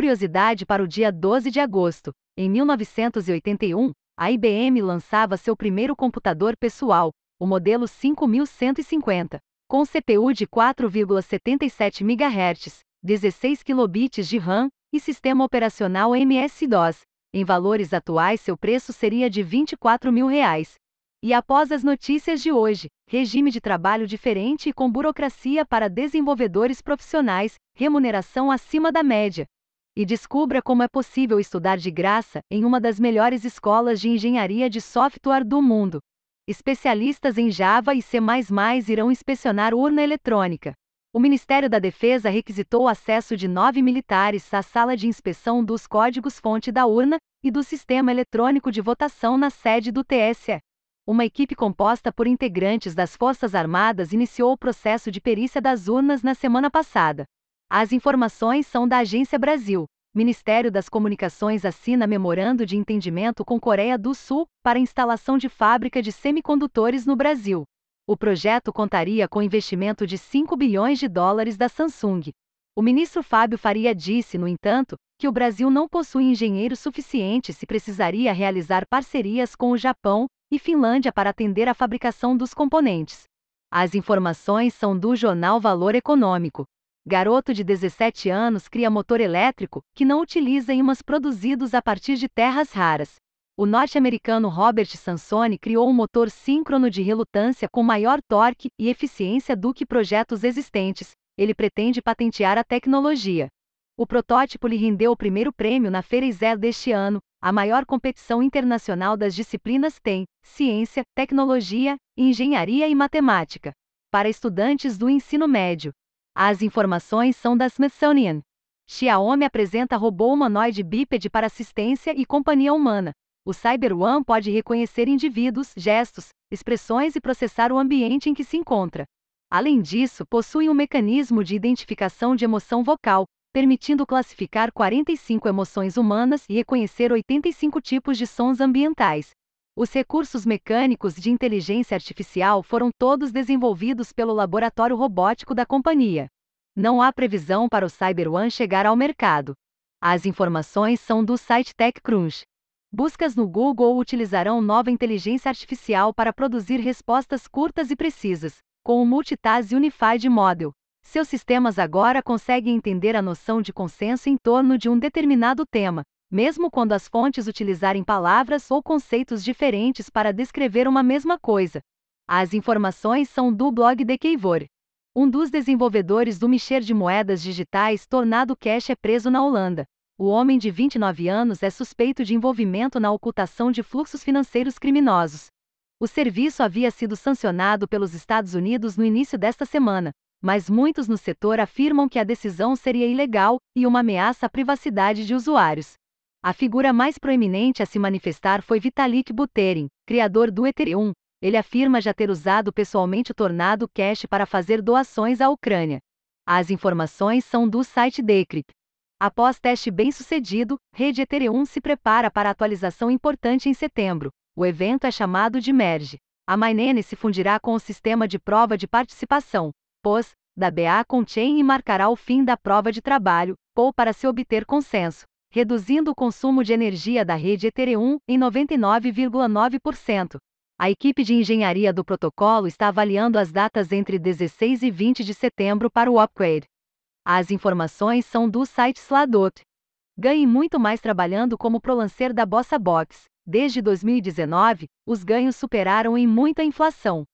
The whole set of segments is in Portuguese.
curiosidade para o dia 12 de agosto. Em 1981, a IBM lançava seu primeiro computador pessoal, o modelo 5150, com CPU de 4,77 MHz, 16 kilobits de RAM e sistema operacional MS-DOS. Em valores atuais, seu preço seria de 24 mil reais. E após as notícias de hoje, regime de trabalho diferente e com burocracia para desenvolvedores profissionais, remuneração acima da média. E descubra como é possível estudar de graça em uma das melhores escolas de engenharia de software do mundo. Especialistas em Java e C++ irão inspecionar urna eletrônica. O Ministério da Defesa requisitou o acesso de nove militares à sala de inspeção dos códigos-fonte da urna e do sistema eletrônico de votação na sede do TSE uma equipe composta por integrantes das Forças Armadas iniciou o processo de perícia das urnas na semana passada. As informações são da Agência Brasil. Ministério das Comunicações assina memorando de entendimento com Coreia do Sul para instalação de fábrica de semicondutores no Brasil. O projeto contaria com investimento de 5 bilhões de dólares da Samsung. O ministro Fábio Faria disse, no entanto, que o Brasil não possui engenheiros suficientes e precisaria realizar parcerias com o Japão e Finlândia para atender a fabricação dos componentes. As informações são do jornal Valor Econômico. Garoto de 17 anos cria motor elétrico que não utiliza ímãs produzidos a partir de terras raras. O norte-americano Robert Sansoni criou um motor síncrono de relutância com maior torque e eficiência do que projetos existentes. Ele pretende patentear a tecnologia. O protótipo lhe rendeu o primeiro prêmio na Feira ISER deste ano, a maior competição internacional das disciplinas tem ciência, tecnologia, engenharia e matemática. Para estudantes do ensino médio. As informações são da Smithsonian. Xiaomi apresenta robô humanoide bípede para assistência e companhia humana. O Cyber One pode reconhecer indivíduos, gestos, expressões e processar o ambiente em que se encontra. Além disso, possui um mecanismo de identificação de emoção vocal, permitindo classificar 45 emoções humanas e reconhecer 85 tipos de sons ambientais. Os recursos mecânicos de inteligência artificial foram todos desenvolvidos pelo laboratório robótico da companhia. Não há previsão para o Cyber One chegar ao mercado. As informações são do site TechCrunch. Buscas no Google utilizarão nova inteligência artificial para produzir respostas curtas e precisas, com o Multitask Unified Model, seus sistemas agora conseguem entender a noção de consenso em torno de um determinado tema, mesmo quando as fontes utilizarem palavras ou conceitos diferentes para descrever uma mesma coisa. As informações são do blog de Keivor. Um dos desenvolvedores do Mixer de moedas digitais Tornado Cash é preso na Holanda. O homem de 29 anos é suspeito de envolvimento na ocultação de fluxos financeiros criminosos. O serviço havia sido sancionado pelos Estados Unidos no início desta semana, mas muitos no setor afirmam que a decisão seria ilegal e uma ameaça à privacidade de usuários. A figura mais proeminente a se manifestar foi Vitalik Buterin, criador do Ethereum. Ele afirma já ter usado pessoalmente o Tornado Cash para fazer doações à Ucrânia. As informações são do site Decrypt. Após teste bem-sucedido, Rede Ethereum se prepara para atualização importante em setembro. O evento é chamado de Merge. A Mainene se fundirá com o sistema de prova de participação, POS, da BA Conchain e marcará o fim da prova de trabalho, POU para se obter consenso, reduzindo o consumo de energia da rede Ethereum em 99,9%. A equipe de engenharia do protocolo está avaliando as datas entre 16 e 20 de setembro para o upgrade. As informações são do site Sladot. Ganhe muito mais trabalhando como prolancer da Bossa Box. Desde 2019, os ganhos superaram em muito a inflação.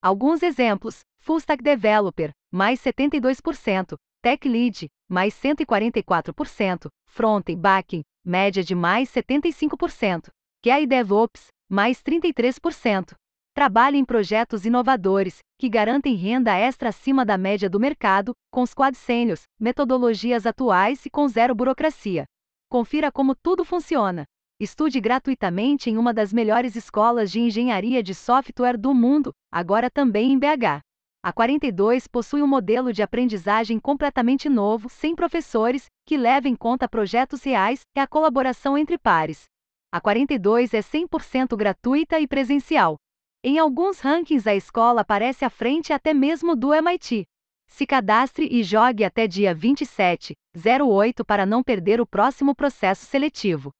Alguns exemplos: Full Stack Developer, mais 72%, Tech Lead, mais 144%, Front e Back, média de mais 75%, QA DevOps, mais 33%. Trabalhe em projetos inovadores, que garantem renda extra acima da média do mercado, com squad seniors, metodologias atuais e com zero burocracia. Confira como tudo funciona. Estude gratuitamente em uma das melhores escolas de engenharia de software do mundo, agora também em BH. A 42 possui um modelo de aprendizagem completamente novo, sem professores, que leva em conta projetos reais e a colaboração entre pares. A 42 é 100% gratuita e presencial. Em alguns rankings, a escola aparece à frente até mesmo do MIT. Se cadastre e jogue até dia 27/08 para não perder o próximo processo seletivo.